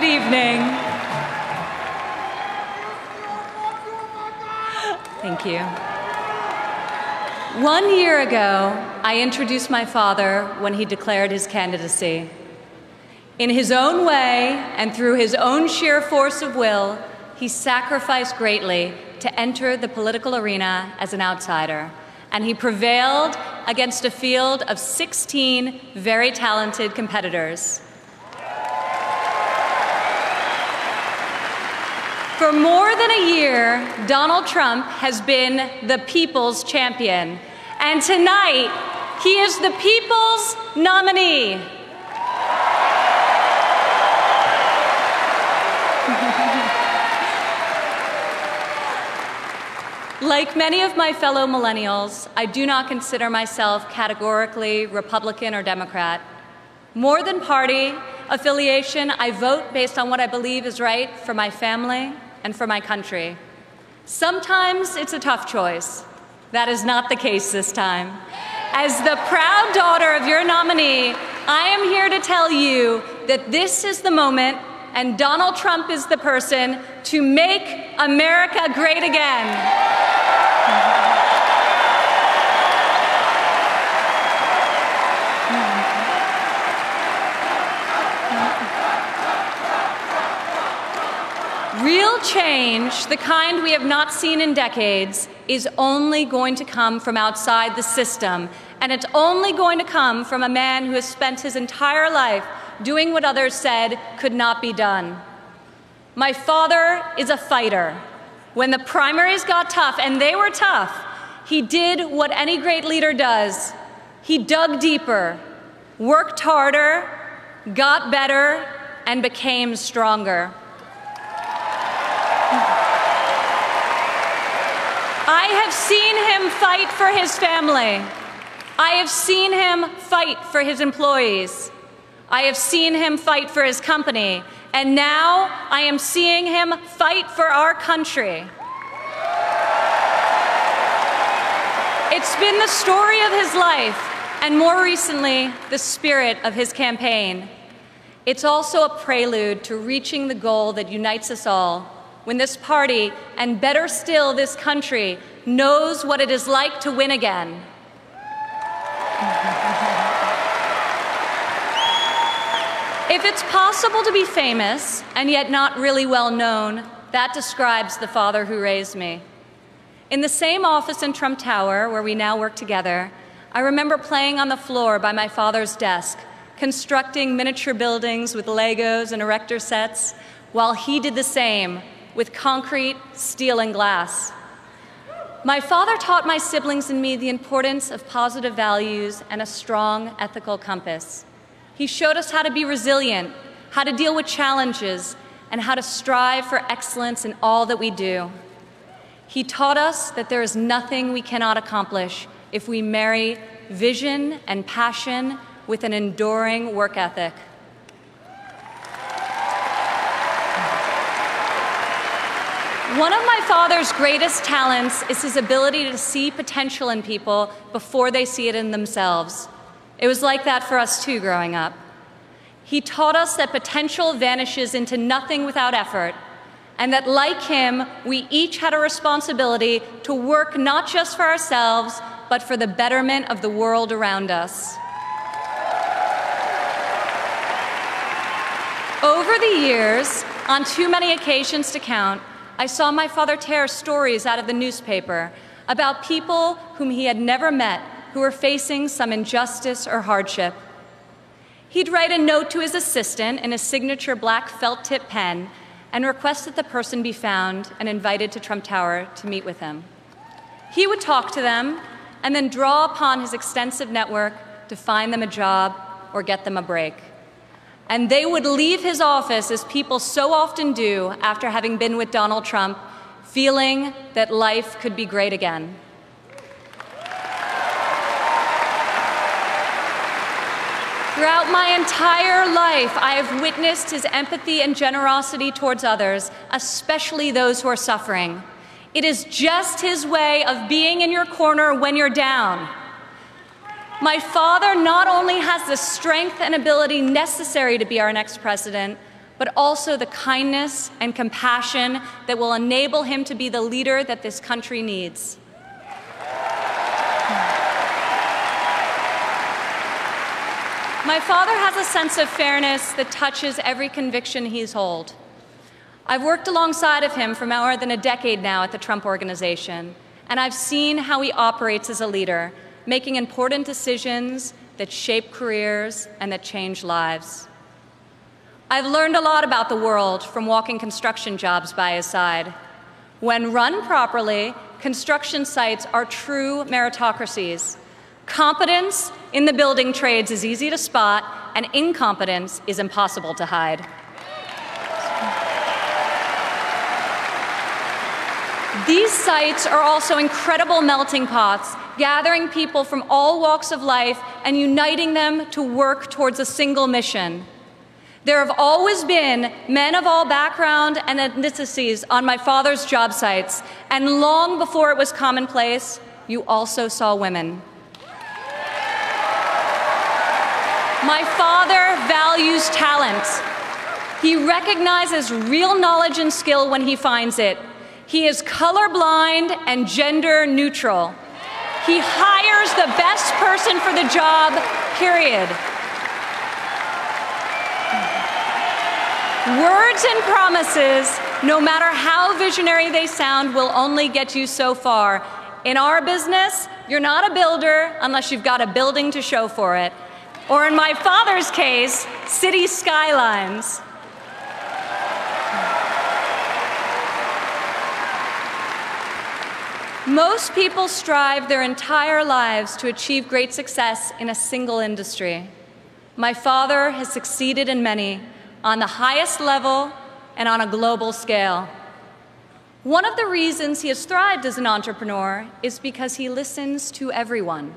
Good evening. Thank you. One year ago, I introduced my father when he declared his candidacy. In his own way and through his own sheer force of will, he sacrificed greatly to enter the political arena as an outsider. And he prevailed against a field of 16 very talented competitors. For more than a year, Donald Trump has been the people's champion. And tonight, he is the people's nominee. Like many of my fellow millennials, I do not consider myself categorically Republican or Democrat. More than party affiliation, I vote based on what I believe is right for my family and for my country. Sometimes it's a tough choice. That is not the case this time. As the proud daughter of your nominee, I am here to tell you that this is the moment and Donald Trump is the person to make America great again. Change, the kind we have not seen in decades, is only going to come from outside the system. And it's only going to come from a man who has spent his entire life doing what others said could not be done. My father is a fighter. When the primaries got tough, and they were tough, he did what any great leader does. He dug deeper, worked harder, got better, and became stronger. I have seen him fight for his family. I have seen him fight for his employees. I have seen him fight for his company. And now I am seeing him fight for our country. It's been the story of his life, and more recently, the spirit of his campaign. It's also a prelude to reaching the goal that unites us all when this party, and better still, this country, knows what it is like to win again. if it's possible to be famous and yet not really well known, that describes the father who raised me. In the same office in Trump Tower, where we now work together, I remember playing on the floor by my father's desk, constructing miniature buildings with Legos and erector sets, while he did the same with concrete, steel, and glass. My father taught my siblings and me the importance of positive values and a strong ethical compass. He showed us how to be resilient, how to deal with challenges, and how to strive for excellence in all that we do. He taught us that there is nothing we cannot accomplish if we marry vision and passion with an enduring work ethic. One of my father's greatest talents is his ability to see potential in people before they see it in themselves. It was like that for us too growing up. He taught us that potential vanishes into nothing without effort, and that, like him, we each had a responsibility to work not just for ourselves, but for the betterment of the world around us. Over the years, on too many occasions to count, I saw my father tear stories out of the newspaper about people whom he had never met who were facing some injustice or hardship. He'd write a note to his assistant in a signature black felt tip pen and request that the person be found and invited to Trump Tower to meet with him. He would talk to them and then draw upon his extensive network to find them a job or get them a break and they would leave his office, as people so often do after having been with Donald Trump, feeling that life could be great again. Throughout my entire life, I have witnessed his empathy and generosity towards others, especially those who are suffering. It is just his way of being in your corner when you're down. My father not only has the strength and ability necessary to be our next president, but also the kindness and compassion that will enable him to be the leader that this country needs. My father has a sense of fairness that touches every conviction he's held. I've worked alongside of him for more than a decade now at the Trump Organization, and I've seen how he operates as a leader, making important decisions that shape careers and that change lives. I've learned a lot about the world from walking construction jobs by his side. When run properly, construction sites are true meritocracies. Competence in the building trades is easy to spot, and incompetence is impossible to hide. These sites are also incredible melting pots, gathering people from all walks of life and uniting them to work towards a single mission. There have always been men of all background and ethnicities on my father's job sites, and long before it was commonplace, you also saw women. My father values talent. He recognizes real knowledge and skill when he finds it. He is colorblind and gender neutral. He hires the best person for the job, period. Words and promises, no matter how visionary they sound, will only get you so far. In our business, you're not a builder unless you've got a building to show for it or in my father's case, city skylines. Most people strive their entire lives to achieve great success in a single industry. My father has succeeded in many on the highest level and on a global scale. One of the reasons he has thrived as an entrepreneur is because he listens to everyone.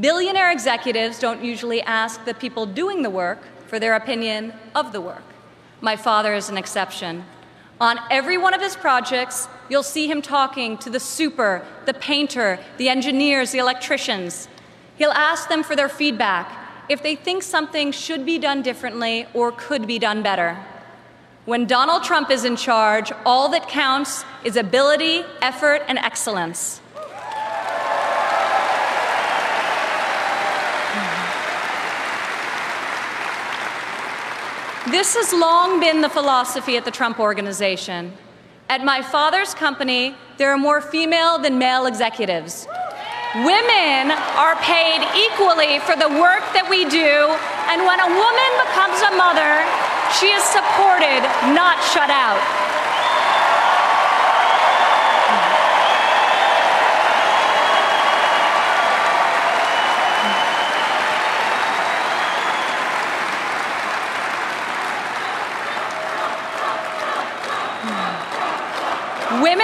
Billionaire executives don't usually ask the people doing the work for their opinion of the work. My father is an exception. On every one of his projects, you'll see him talking to the super, the painter, the engineers, the electricians. He'll ask them for their feedback if they think something should be done differently or could be done better. When Donald Trump is in charge, all that counts is ability, effort, and excellence. This has long been the philosophy at the Trump Organization. At my father's company, there are more female than male executives. Women are paid equally for the work that we do, and when a woman becomes a mother, she is supported, not shut out.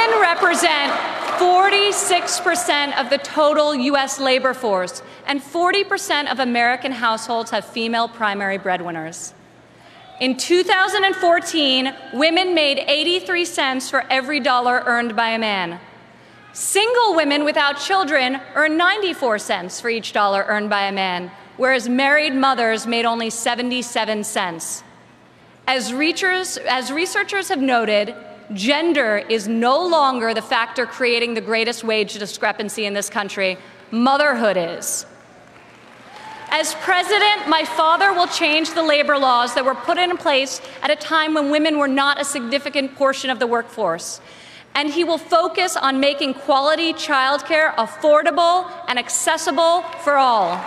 Women represent 46% of the total US labor force, and 40% of American households have female primary breadwinners. In 2014, women made 83 cents for every dollar earned by a man. Single women without children earn 94 cents for each dollar earned by a man, whereas married mothers made only 77 cents. As researchers, as researchers have noted, gender is no longer the factor creating the greatest wage discrepancy in this country. Motherhood is. As president, my father will change the labor laws that were put in place at a time when women were not a significant portion of the workforce. And he will focus on making quality childcare affordable and accessible for all.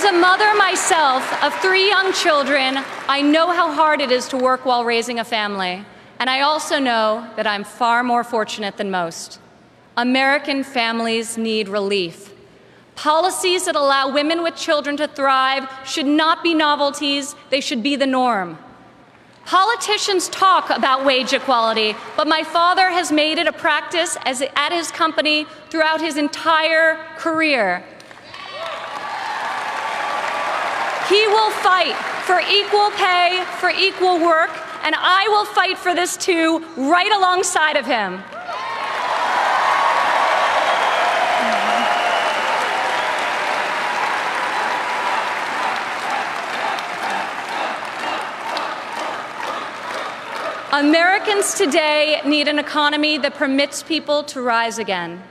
As a mother myself of three young children, I know how hard it is to work while raising a family. And I also know that I'm far more fortunate than most. American families need relief. Policies that allow women with children to thrive should not be novelties, they should be the norm. Politicians talk about wage equality, but my father has made it a practice as, at his company throughout his entire career. He will fight for equal pay, for equal work, and I will fight for this too, right alongside of him. Americans today need an economy that permits people to rise again.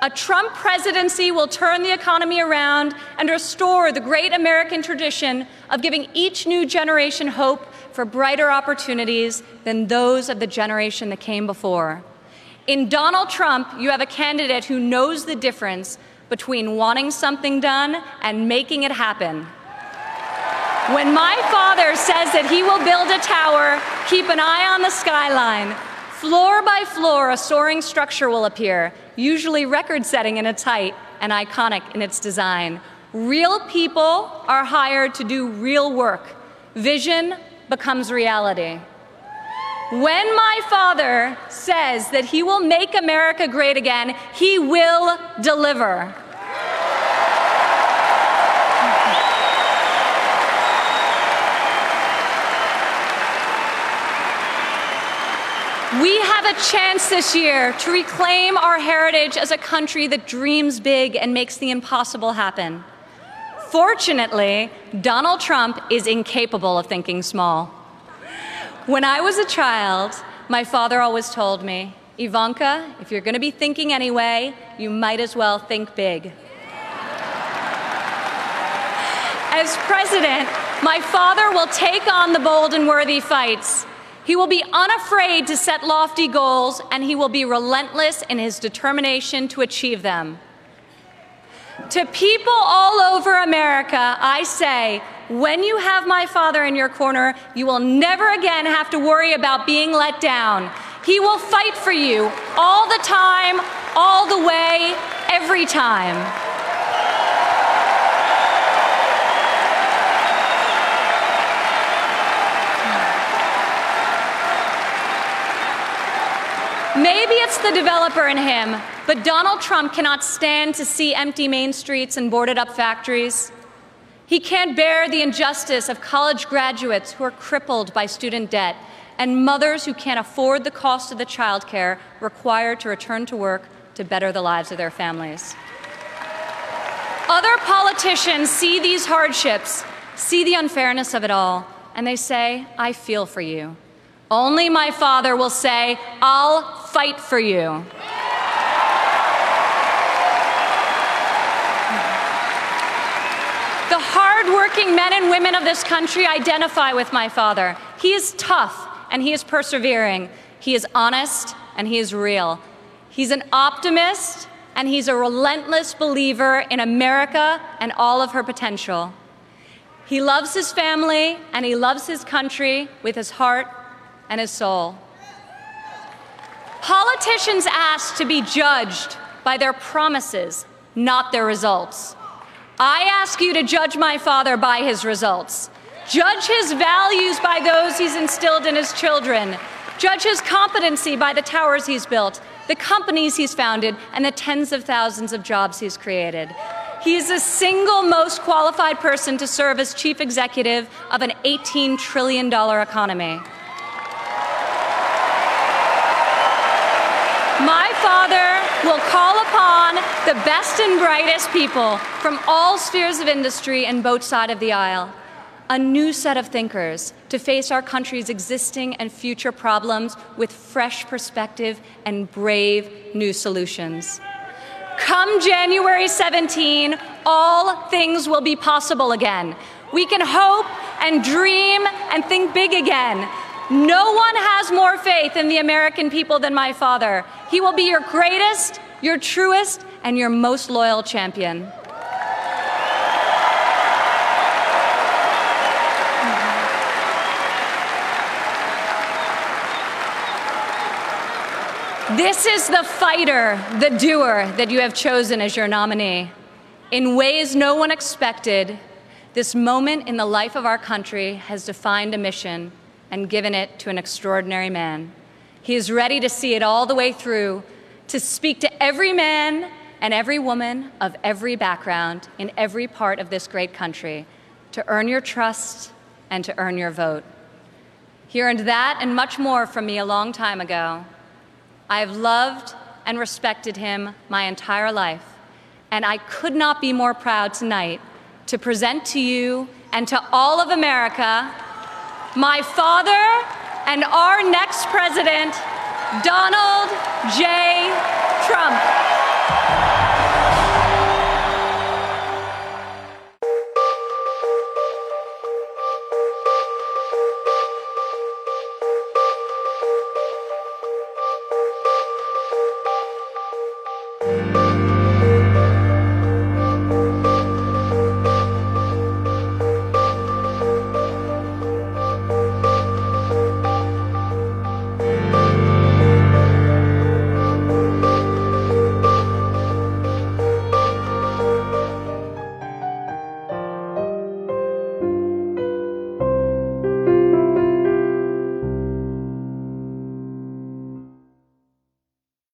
A Trump presidency will turn the economy around and restore the great American tradition of giving each new generation hope for brighter opportunities than those of the generation that came before. In Donald Trump, you have a candidate who knows the difference between wanting something done and making it happen. When my father says that he will build a tower, keep an eye on the skyline. Floor by floor, a soaring structure will appear, usually record setting in its height and iconic in its design. Real people are hired to do real work. Vision becomes reality. When my father says that he will make America great again, he will deliver. A chance this year to reclaim our heritage as a country that dreams big and makes the impossible happen. Fortunately, Donald Trump is incapable of thinking small. When I was a child, my father always told me, Ivanka, if you're going to be thinking anyway, you might as well think big. As president, my father will take on the bold and worthy fights he will be unafraid to set lofty goals, and he will be relentless in his determination to achieve them. To people all over America, I say, when you have my father in your corner, you will never again have to worry about being let down. He will fight for you all the time, all the way, every time. Maybe it's the developer in him, but Donald Trump cannot stand to see empty main streets and boarded up factories. He can't bear the injustice of college graduates who are crippled by student debt and mothers who can't afford the cost of the childcare required to return to work to better the lives of their families. Other politicians see these hardships, see the unfairness of it all, and they say, I feel for you. Only my father will say, I'll fight for you. The hardworking men and women of this country identify with my father. He is tough and he is persevering. He is honest and he is real. He's an optimist and he's a relentless believer in America and all of her potential. He loves his family and he loves his country with his heart and his soul. Politicians ask to be judged by their promises, not their results. I ask you to judge my father by his results. Judge his values by those he's instilled in his children. Judge his competency by the towers he's built, the companies he's founded, and the tens of thousands of jobs he's created. He is the single most qualified person to serve as chief executive of an $18 trillion economy. Father will call upon the best and brightest people from all spheres of industry and both sides of the aisle, a new set of thinkers to face our country's existing and future problems with fresh perspective and brave new solutions. Come January 17, all things will be possible again. We can hope and dream and think big again. No one has more faith in the American people than my father. He will be your greatest, your truest, and your most loyal champion. This is the fighter, the doer that you have chosen as your nominee. In ways no one expected, this moment in the life of our country has defined a mission and given it to an extraordinary man. He is ready to see it all the way through, to speak to every man and every woman of every background in every part of this great country, to earn your trust and to earn your vote. He earned that and much more from me a long time ago. I have loved and respected him my entire life, and I could not be more proud tonight to present to you and to all of America my father and our next president, Donald J. Trump.